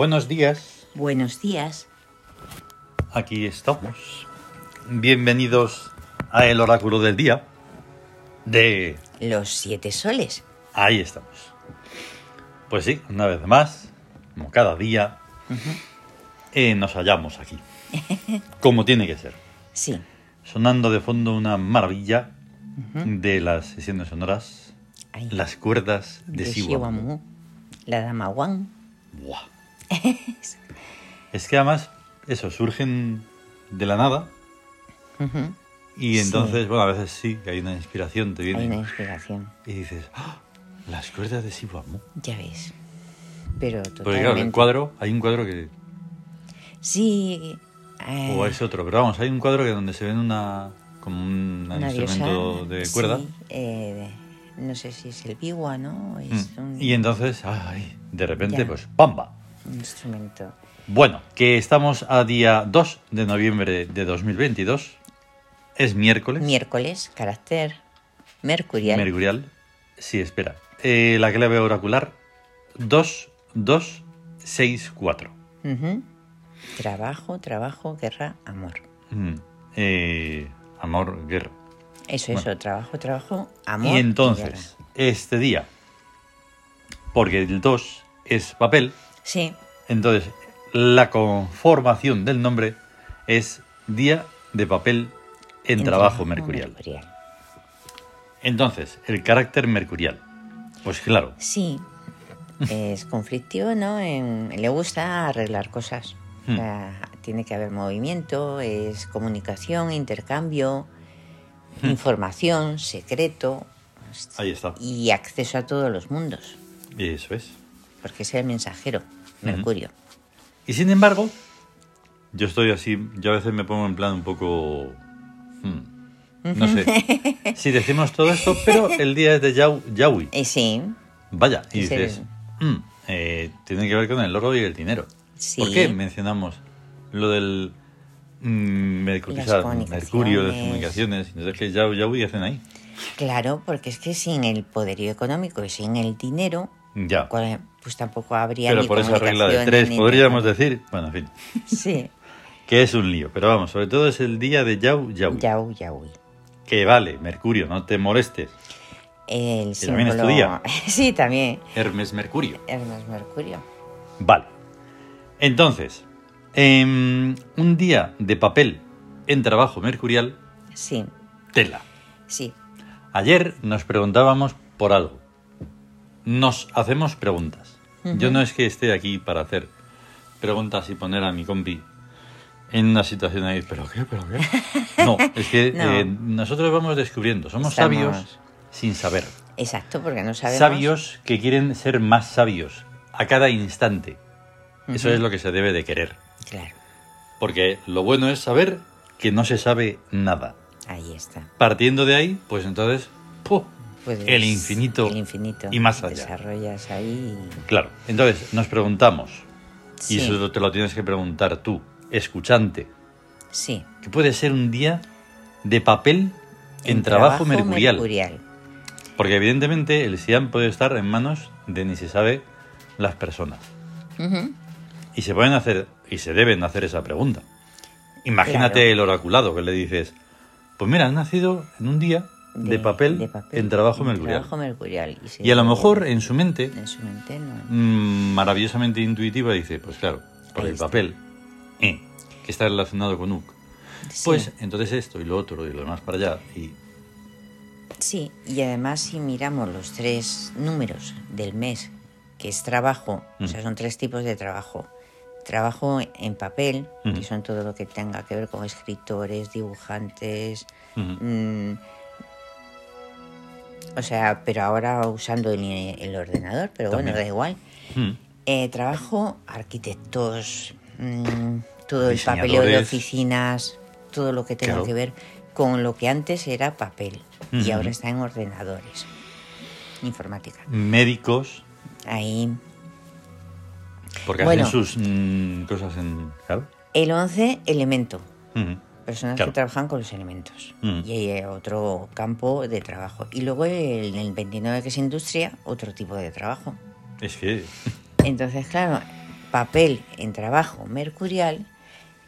Buenos días, Buenos días. aquí estamos. Bienvenidos a el oráculo del día de... Los siete soles. Ahí estamos. Pues sí, una vez más, como cada día, eh, nos hallamos aquí. Como tiene que ser. Sí. Sonando de fondo una maravilla de las sesiones sonoras, Ahí. las cuerdas de, de. Siwamu. La dama Wang. Buah. es que además, eso, surgen de la nada y Sí. entonces, bueno, a veces sí, que hay una inspiración, te Hay viene una inspiración. y dices, ¡Ah! las cuerdas de Siwamu. Ya ves. Pero Porque claro, el totalmente. cuadro, hay un cuadro que, Sí. eh, o es otro, pero vamos, hay un cuadro que donde se ven una, como un, una instrumento diosa, de sí, cuerda. eh, no sé si es el biwa, ¿no? Es Mm. un, Y entonces, ay, de repente, Ya. pues, ¡pamba! Un instrumento. Bueno, que estamos a día 2 de noviembre de 2022. Es miércoles. Miércoles, carácter mercurial. Mercurial. Sí, espera. Eh, la clave oracular 2264. Ujú. Trabajo, trabajo, guerra, amor. Mm. Eh, amor, guerra. Eso, Bueno. eso, trabajo, trabajo, amor. y guerra. entonces, este día, porque el 2 es papel, Sí, entonces la conformación del nombre es Día de Papel en, trabajo, mercurial. Entonces, el carácter mercurial. Pues claro, Sí, es conflictivo, ¿no? En- le gusta arreglar cosas. O Hmm. sea, tiene que haber movimiento, es comunicación, intercambio, información, secreto Hmm. ahí está. y acceso a todos los mundos, Eso es. porque es el mensajero, Mercurio. Y sin embargo, yo estoy así, yo a veces me pongo en plan un poco... hmm, no sé. Si decimos todo esto, pero el día es de Yau, Yaui. Y sí, Vaya, y dices, "Mm, eh, tiene que ver con el oro y el dinero. Sí. ¿Por qué mencionamos lo del mm, mercu- Las o sea, comunicaciones. mercurio, las comunicaciones? Entonces, ¿qué Yau, Yaui hacen ahí? claro, porque es que sin el poderío económico y sin el dinero, Ya. pues tampoco habría Pero ni por esa regla de tres podríamos decir, bueno, en fin, Sí, que es un lío. Pero vamos, sobre todo es el día de Yau, Yaui. Yau, Yaui. Que vale, Mercurio, no te molestes. El Que también es tu símbolo- día. Sí, también. Hermes Mercurio. Hermes Mercurio. Vale. Entonces, em, un día de papel en trabajo mercurial, Sí, tela. sí. Ayer nos preguntábamos por algo. Nos hacemos preguntas. Yo no es que esté aquí para hacer preguntas y poner a mi compi en una situación ahí, ¿pero qué? ¿Pero qué? No, es que No. eh, nosotros vamos descubriendo. Somos Estamos- sabios sin saber. Exacto, porque no sabemos. Sabios que quieren ser más sabios a cada instante. Eso es lo que se debe de querer. Claro, Porque lo bueno es saber que no se sabe nada. ahí está. Partiendo de ahí, pues entonces, ¡puf! Pues el infinito, El infinito. y más allá. Desarrollas ahí. y- Claro, entonces nos preguntamos, Sí, y eso te lo tienes que preguntar tú, escuchante, sí. que puede ser un día de papel en, trabajo, mercurial. mercurial. Porque evidentemente el SIAM puede estar en manos de ni se sabe las personas. Y se pueden hacer, y se deben hacer esa pregunta. Imagínate Claro. el oraculado que le dices, pues mira, has nacido en un día de, papel, de papel en trabajo en mercurial. Trabajo mercurial. Y, a lo mejor en su mente, En su mente no. mm, maravillosamente intuitiva, dice, pues claro, por Ahí el está. papel, eh, que está relacionado con UC. Sí. Pues entonces esto y lo otro y lo demás para allá. Y Sí, y además si miramos los tres números del mes, que es trabajo, o sea, Mm. son tres tipos de trabajo. Trabajo en papel, que son todo lo que tenga que ver con escritores, dibujantes, mm, o sea, pero ahora usando el, el ordenador, pero bueno, da igual. Mm. Eh, trabajo arquitectos, mm, todo el papeleo de oficinas, todo lo que tenga Claro. que ver con lo que antes era papel y Ujú. ahora está en ordenadores, informática. médicos, Ahí. porque Bueno. hacen sus mm, cosas en... Claro. El 11, elemento. Ujú. Personas Claro. que trabajan con los elementos. Mm. Y hay otro campo de trabajo. Y luego el, el 29, que es industria, otro tipo de trabajo. Es que... Entonces, claro, papel en trabajo mercurial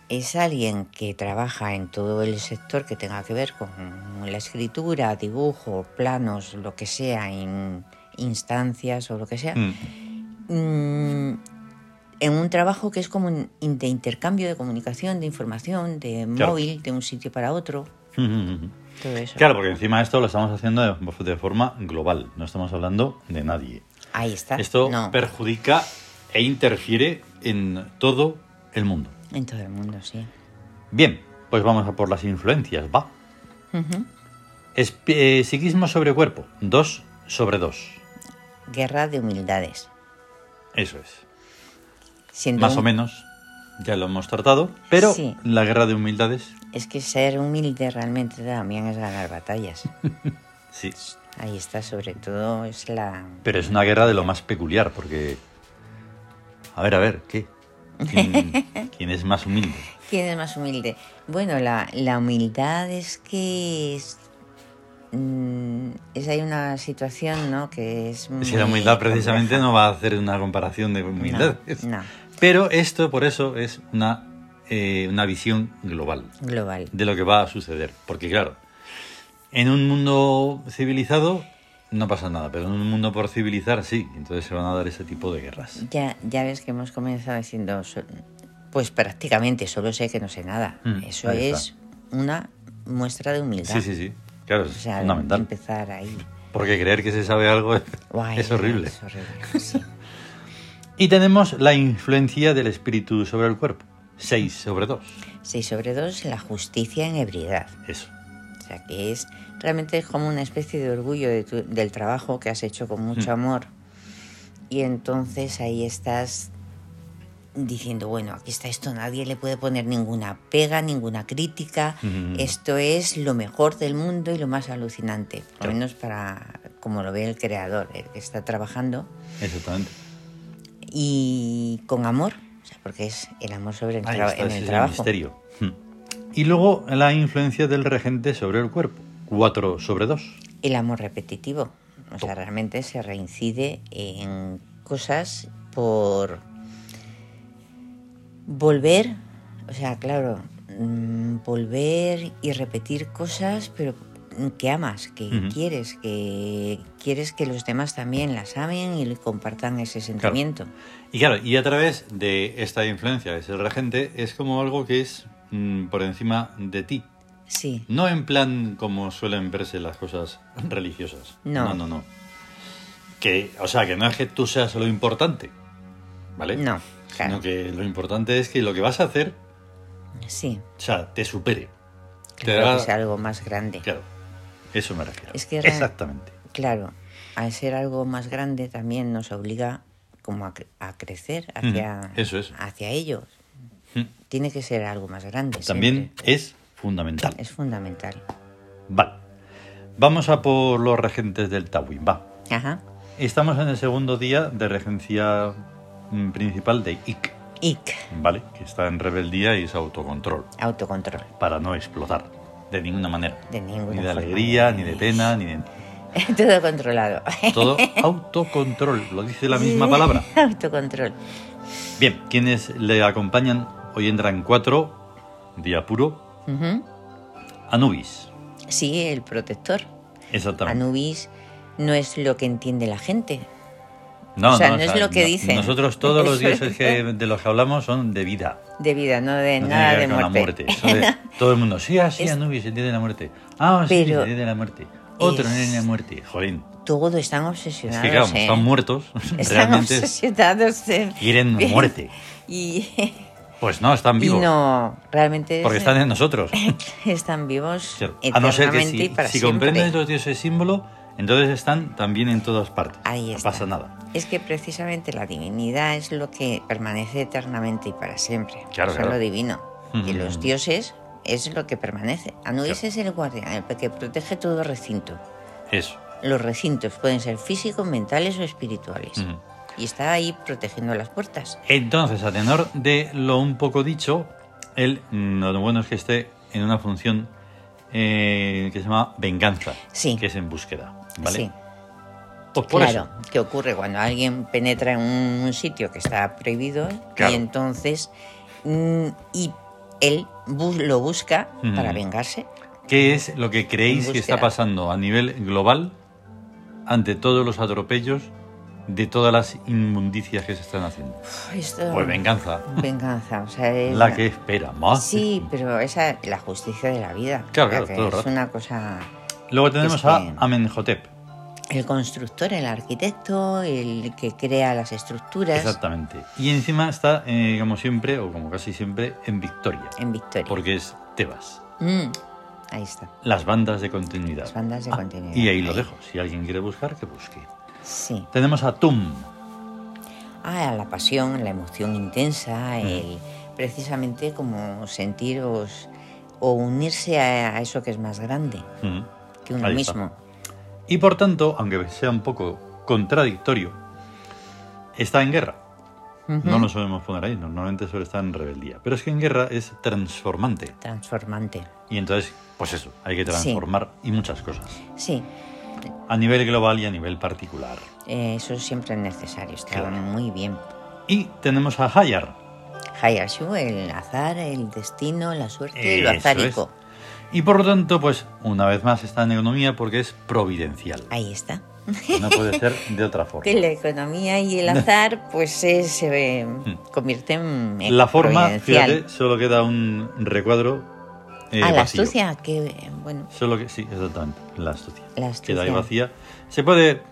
es alguien que trabaja en todo el sector que tenga que ver con la escritura, dibujo, planos, lo que sea, en instancias o lo que sea, Mm. En un trabajo que es como un de intercambio de comunicación, de información, de Claro. móvil, de un sitio para otro, todo eso. Claro, porque encima esto lo estamos haciendo de, de forma global, no estamos hablando de nadie. Ahí está. Esto no, perjudica e interfiere en todo el mundo. en todo el mundo, sí. Bien, pues vamos a por las influencias, va. Eh, psiquismo sobre cuerpo, 2 sobre 2. Guerra de humildades. Eso es. Siendo Más o menos, ya lo hemos tratado, pero Sí. la guerra de humildades, Es que ser humilde realmente también es ganar batallas. sí. Ahí está, sobre todo es la... Pero es una guerra de lo más peculiar, porque... A ver, a ver, ¿qué? ¿Quién, quién es más humilde? ¿Quién es más humilde? Bueno, la, la humildad es que es, mm, es hay una situación, ¿no? Que es muy Si la humildad precisamente no va a hacer una comparación de humildades. no. Pero esto, por eso, es una, eh, una visión global global. de lo que va a suceder. Porque claro, en un mundo civilizado no pasa nada, pero en un mundo por civilizar sí. Entonces se van a dar ese tipo de guerras. Ya, ya ves que hemos comenzado diciendo, pues prácticamente solo sé que no sé nada. Mm, Eso es una muestra de humildad. Sí, sí, sí. Claro, es O sea, fundamental. empezar ahí. Porque creer que se sabe algo es, es horrible. Es horrible, sí. Y tenemos la influencia del espíritu sobre el cuerpo. 6 sobre 2. 6 sobre 2, la justicia en ebriedad. Eso. O sea, que es realmente es como una especie de orgullo de tu- del trabajo que has hecho con mucho Mm. amor. Y entonces ahí estás diciendo, bueno, aquí está esto, nadie le puede poner ninguna pega, ninguna crítica. Mm. Esto es lo mejor del mundo y lo más alucinante, por Claro. lo menos para como lo ve el creador, el que está trabajando. Exactamente. Y con amor, o sea, porque es el amor sobre el, Ahí traba- está, en ese el trabajo. misterio. Hmm. Y luego la influencia del regente sobre el cuerpo. 4 sobre 2. El amor repetitivo. O sea, realmente se reincide en cosas por volver, o sea, claro, mm, volver y repetir cosas, pero que amas, que quieres, que quieres que los demás también las amen y compartan ese sentimiento. Y claro, y a través de esta influencia, de ser regente, es como algo que es mm, por encima de ti. Sí, No en plan como suelen verse las cosas religiosas. No. No, no, no. Que, o sea, que no es que tú seas lo importante, ¿vale? no, claro, Sino que lo importante es que lo que vas a hacer, sí, o sea, te supere. Te claro haga- que sea algo más grande. Claro, eso me refiero. Es que Exactamente. Claro, al ser algo más grande también nos obliga como a, cre- a crecer hacia, eso es. hacia ellos. Mm. Tiene que ser algo más grande. También siempre. es fundamental. Es fundamental. Vale. Vamos a por los regentes del Tawin. Va. Ajá. Estamos en el segundo día de regencia mm, principal de Ik, Ic, ¿vale? Que está en rebeldía y es autocontrol, autocontrol. para no explotar de ninguna manera. De ninguna Ni de forma. alegría, ni de pena, ni de... Todo controlado. Todo autocontrol, lo dice la misma palabra. autocontrol. Bien, quienes le acompañan hoy entran cuatro, día puro. Anubis. Sí, el protector. Exactamente. Anubis no es lo que entiende la gente. No, o sea, no es lo que dicen. Nosotros todos los es. dioses que, de los que hablamos son de vida. De vida, no de No nada tiene que de con muerte. la muerte. De- todo el mundo, sí, así Es- Anubis entiende la muerte. Ah, sí, Pero entiende la muerte. Otro no es- entiende la muerte. Jolín. Todo están Es obsesionados. que claro, ¿eh? están muertos, Están realmente obsesionados. eh. quieren muerte. Y, Pues no, están y vivos. no, realmente Porque es- están en nosotros. están vivos. A no ser que y si, si comprendes los dioses símbolo, entonces están también en todas partes. Ahí no está. pasa nada. Es que precisamente la divinidad es lo que permanece eternamente y para siempre. Claro, Eso es claro. lo divino. Y los dioses es lo que permanece. Anubis Claro. es el guardián, el que protege todo recinto. Eso. Los recintos pueden ser físicos, mentales o espirituales. Y está ahí protegiendo las puertas. Entonces, a tenor de lo un poco dicho, él, mm, lo bueno es que esté en una función eh, que se llama venganza, Sí. que es en búsqueda, ¿vale? Sí. Pues por claro, eso. ¿qué ocurre cuando alguien penetra en un sitio que está prohibido Claro. y entonces mm, y él lo busca Ujú. para vengarse? ¿Qué es lo que creéis que está pasando a nivel global ante todos los atropellos de todas las inmundicias que se están haciendo? Esto- Pues venganza. Venganza, o sea, es La que espera más. Sí, pero esa es la justicia de la vida. Claro, claro, que todo es rato. una cosa. Luego tenemos a Amenhotep. El constructor, el arquitecto, el que crea las estructuras Exactamente. Y encima está, eh, como siempre, o como casi siempre, en Victoria. en Victoria. Porque es Tebas. Mm, ahí está. Las bandas de continuidad. Las bandas de Ah, continuidad. Y ahí lo dejo. Si alguien quiere buscar, que busque. Sí. Tenemos a Tum. Ah, la pasión, la emoción intensa, Mm. el precisamente como sentiros o unirse a, a eso que es más grande Mm. Uno Ahí está. mismo. Y por tanto, aunque sea un poco contradictorio, está en guerra. No lo solemos poner ahí, normalmente suele estar en rebeldía. Pero es que en guerra es transformante. Transformante. Y entonces, pues eso, hay que transformar y muchas cosas. Sí, A nivel global y a nivel particular. eh, eso siempre es necesario. Está Claro. muy bien. Y tenemos a Hayar. Hayashu, el azar, el destino, la suerte, lo Eso azárico. es. Y por lo tanto, pues una vez más está en economía porque es providencial. Ahí está. No puede ser de otra forma. Que la economía y el azar, pues eh, se eh, convierten en La forma, fíjate, solo queda un recuadro eh, ah, la vacío. astucia, que bueno, Solo que sí, exactamente, la astucia. La astucia. Queda ahí vacía. Se puede,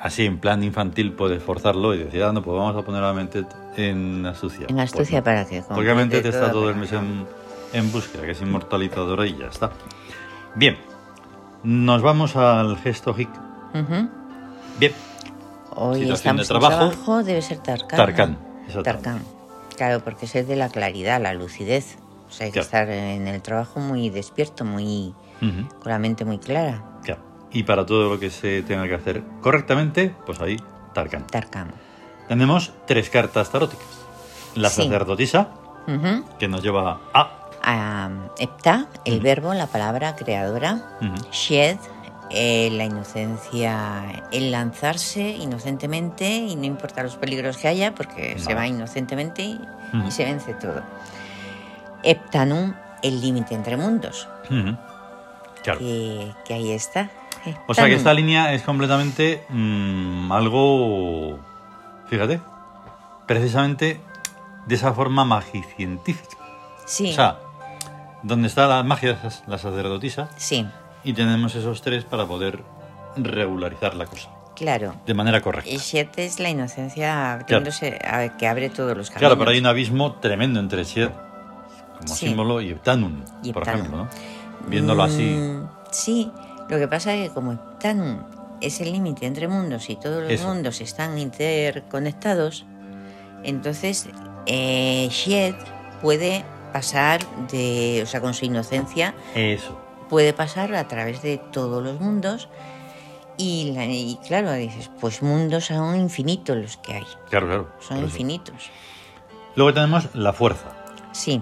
así en plan infantil, puedes forzarlo y decir, ah, no, pues vamos a poner la mente en astucia. en Pues astucia no. para que Porque la mente complete te está todo el mes en, en búsqueda, que es inmortalizadora y ya está. Bien, nos vamos al gesto hic. Bien, Hoy Situación de estamos trabajo. trabajo, debe ser Tarkan. Tarkan, ¿no? Tarkan. Claro, porque es de la claridad, la lucidez. O sea, hay que estar en el trabajo muy despierto, muy con la mente muy clara. claro. Y para todo lo que se tenga que hacer correctamente, pues ahí, Tarkan. Tarkan. Tenemos tres cartas taróticas. La Sí. sacerdotisa, que nos lleva a... Ah, Epta, el verbo, la palabra creadora. Shed, eh, la inocencia, el lanzarse inocentemente y no importa los peligros que haya, porque se va inocentemente y, se vence todo. Eptanum, el límite entre mundos. Claro. que, que ahí está. O sea que esta línea es completamente mm, algo, fíjate, precisamente de esa forma magicientífica. Sí, O sea, donde está la magia, la sacerdotisa, sí, y tenemos esos tres para poder regularizar la cosa claro. de manera correcta. Y Shed es la inocencia a- que abre todos los caminos. Claro, pero hay un abismo tremendo entre Shed como Sí. símbolo y Eptanum, Y por ejemplo, ¿no? Viéndolo así. Mm, sí, lo que pasa es que como Eptanum es el límite entre mundos y todos los Eso. mundos están interconectados, entonces eh, Shed puede pasar de, o sea, con su inocencia, Eso. puede pasar a través de todos los mundos y, la- y claro, dices, pues mundos son infinitos los que hay, Claro, claro. son eso. infinitos. Luego tenemos la fuerza, Sí,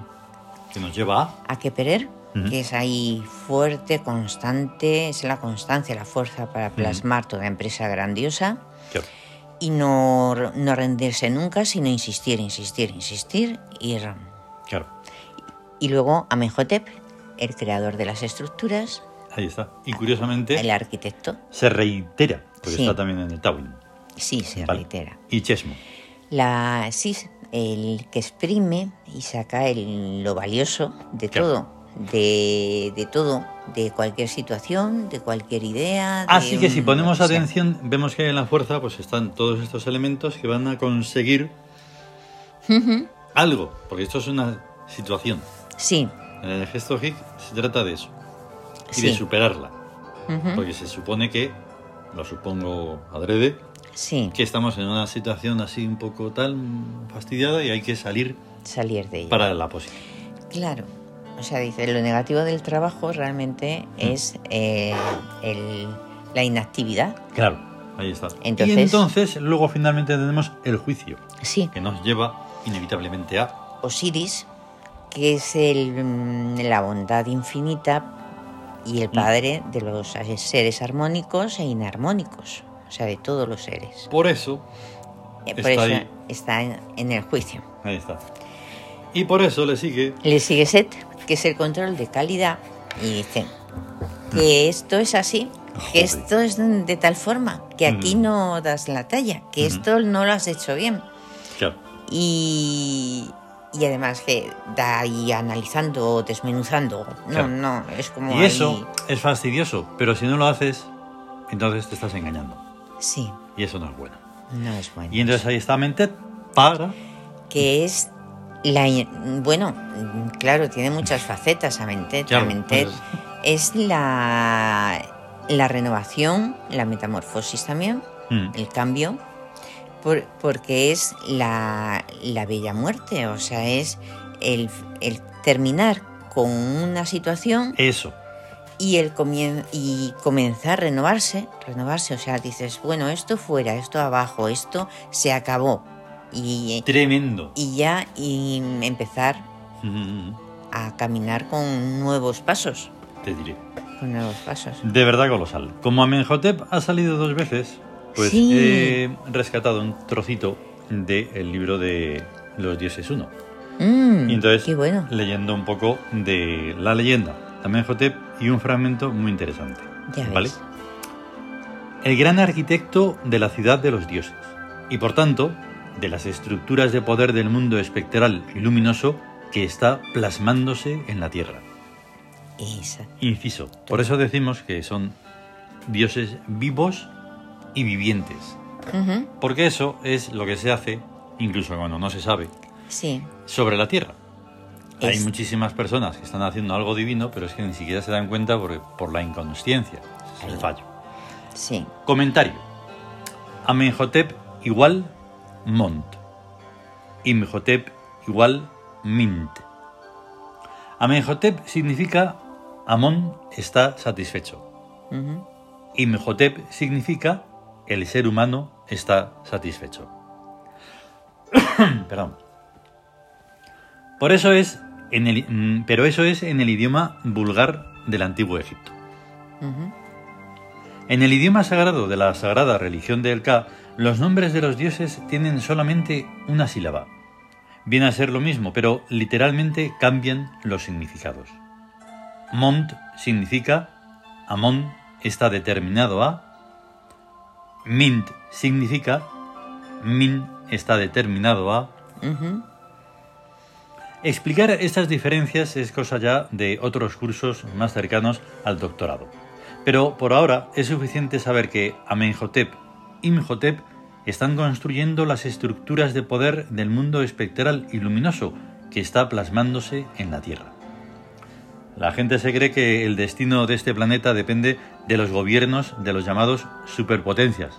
que nos lleva a... a Keperer, Ujú. que es ahí fuerte, constante, es la constancia, la fuerza para plasmar toda empresa grandiosa Claro. y no, no rendirse nunca, sino insistir, insistir, insistir y, Claro. Y luego Amenhotep, el creador de las estructuras, Ahí está. Y curiosamente el arquitecto, se reitera, porque Sí. está también en el Tawin. sí, se Vale. reitera. Y Chesmo. La, sí, el que exprime y saca el- lo valioso de Claro. todo, de, de todo, de cualquier situación, de cualquier idea. de Así que si ponemos sea. atención, vemos que en la fuerza pues están todos estos elementos que van a conseguir algo, porque esto es una situación. Sí, En el gesto hic se trata de eso y Sí. de superarla, porque se supone que, lo supongo adrede, sí, que estamos en una situación así un poco tal fastidiada y hay que salir salir de ella. para la posible. Claro. O sea, dice, lo negativo del trabajo realmente Mm. es eh, el- la inactividad. Claro, ahí está. Entonces- y entonces luego finalmente tenemos el juicio, Sí. que nos lleva inevitablemente a Osiris, que es el, mm, la bondad infinita y Mm. el padre de los seres armónicos e inarmónicos. O sea, de todos los seres. Por eso, Eh, Por Está eso ahí. está en, en el juicio. ahí está. Y por eso le sigue Le sigue SET, que es el control de calidad, y dice que esto es así, que esto es de tal forma, que aquí Mm. no das la talla, que esto no lo has hecho bien. Claro. Y, y además que da ahí analizando, desmenuzando. No, Claro. no, es como. Y eso es fastidioso, pero si no lo haces, entonces te estás engañando. Sí, Y eso no es bueno. no es bueno. Y entonces ahí está Mentet para... que es la bueno claro tiene muchas facetas Amentet Claro, Amentet pues- es la la renovación la metamorfosis también Mm, el cambio por- porque es la, la bella muerte o sea es el, el terminar con una situación Eso. y el comien- y comenzar a renovarse, renovarse, o sea, dices, bueno, esto fuera, esto abajo, esto se acabó y, Tremendo. y ya y empezar Mm, a caminar con nuevos pasos, Te diré. con nuevos pasos. De verdad colosal. Como Amenhotep ha salido dos veces, pues Sí. he rescatado un trocito del libro de los dioses uno. Mm, Y entonces, bueno. leyendo un poco de la leyenda de Amenhotep y un fragmento muy interesante. Ya ¿Vale? ves. El gran arquitecto de la ciudad de los dioses, y por tanto, de las estructuras de poder del mundo espectral y luminoso que está plasmándose en la tierra. Esa. Inciso. Por eso decimos que son dioses vivos y vivientes. Porque eso es lo que se hace, incluso cuando no se sabe, Sí, sobre la tierra. Hay muchísimas personas que están haciendo algo divino, pero es que ni siquiera se dan cuenta por, por la inconsciencia. Ese es el fallo. sí. Comentario. Amenhotep igual Mont. Imhotep igual Mint. Amenhotep significa Amón está satisfecho. ujú, Imhotep significa el ser humano está satisfecho. Perdón. Por eso es en el, mm, pero eso es en el idioma vulgar del antiguo Egipto. En el idioma sagrado de la sagrada religión de El Ka, los nombres de los dioses tienen solamente una sílaba. Viene a ser lo mismo, pero literalmente cambian los significados. Mont significa Amón está determinado a. Mint significa Min está determinado a. Explicar estas diferencias es cosa ya de otros cursos más cercanos al doctorado. Pero por ahora es suficiente saber que Amenhotep y Imhotep están construyendo las estructuras de poder del mundo espectral y luminoso que está plasmándose en la Tierra. La gente se cree que el destino de este planeta depende de los gobiernos de los llamados superpotencias,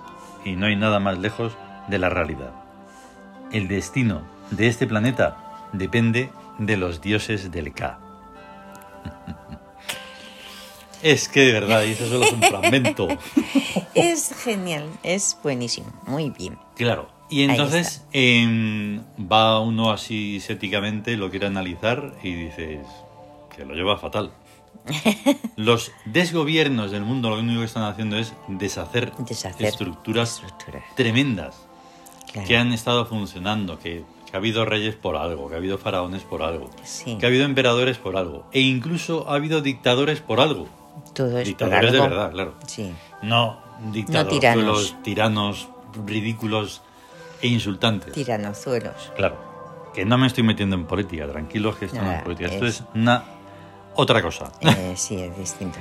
y no hay nada más lejos de la realidad. El destino de este planeta depende de los dioses del Ka. Es que de verdad, y eso solo es un fragmento. Es genial, es buenísimo, muy bien. Claro. Y entonces em, va uno así éticamente, lo quiere analizar y dices que lo lleva fatal. Los desgobiernos del mundo lo único que están haciendo es deshacer, Deshacer estructuras estructuras. tremendas Claro. que han estado funcionando, que, que ha habido reyes por algo, que ha habido faraones por algo, Sí. que ha habido emperadores por algo, e incluso ha habido dictadores por algo. Todo es por Dictadores de verdad, claro. Sí. No dictadores, tiranos. tiranos ridículos e insultantes. Tiranozuelos. Claro. Que no me estoy metiendo en política, tranquilos que esto no es política. Esto es- es una otra cosa. Eh, sí, es distinto.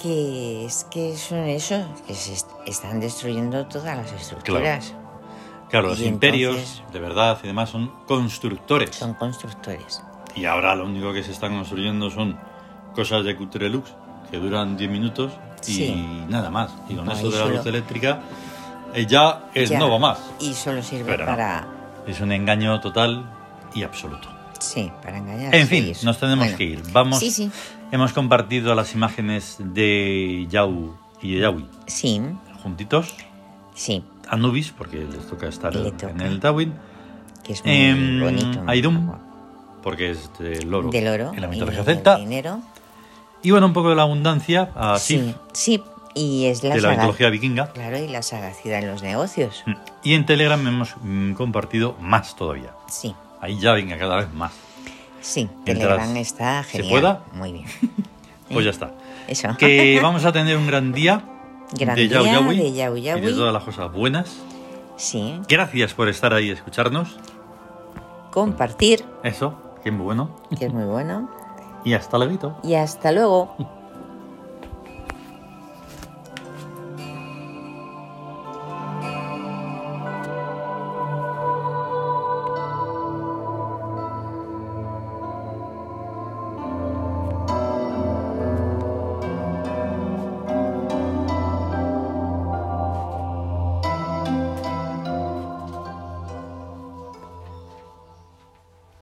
Que es que son eso, que se est- están destruyendo todas las estructuras. Claro, los imperios, de verdad y demás, son constructores. Son constructores. Y ahora lo único que se están construyendo son cosas de Cutrelux que duran 10 minutos y Sí. nada más. Y con eso de la solo- luz eléctrica eh, ya es Ya. no va más. Y solo sirve Pero no. para. Es un engaño total y absoluto. Sí, para engañar. En fin, nos tenemos Bueno, que ir. Vamos. Sí, sí. Hemos compartido las imágenes de Yau y de Yaui Sí, juntitos. sí, Anubis, porque les toca estar Le en el Tawin. que es muy Em, bonito. Aidum, porque es del oro, Del oro. en la mitología celta. dinero. Y bueno, un poco de la abundancia a Sí, sí, Y es la, de la mitología vikinga. Claro, y la sagacidad en los negocios. Mm. Y en Telegram hemos mm, compartido más todavía. Sí, Ahí ya venga cada vez más. sí, Mientras Telegram está se genial. pueda. Muy bien. Pues ya está. Eso. Que vamos a tener un gran día Gran de día Yaui de Yau y de todas las cosas buenas. Sí, Gracias por estar ahí y escucharnos. compartir, Eso, que muy bueno. que es muy bueno. Y hasta luego. Y hasta luego.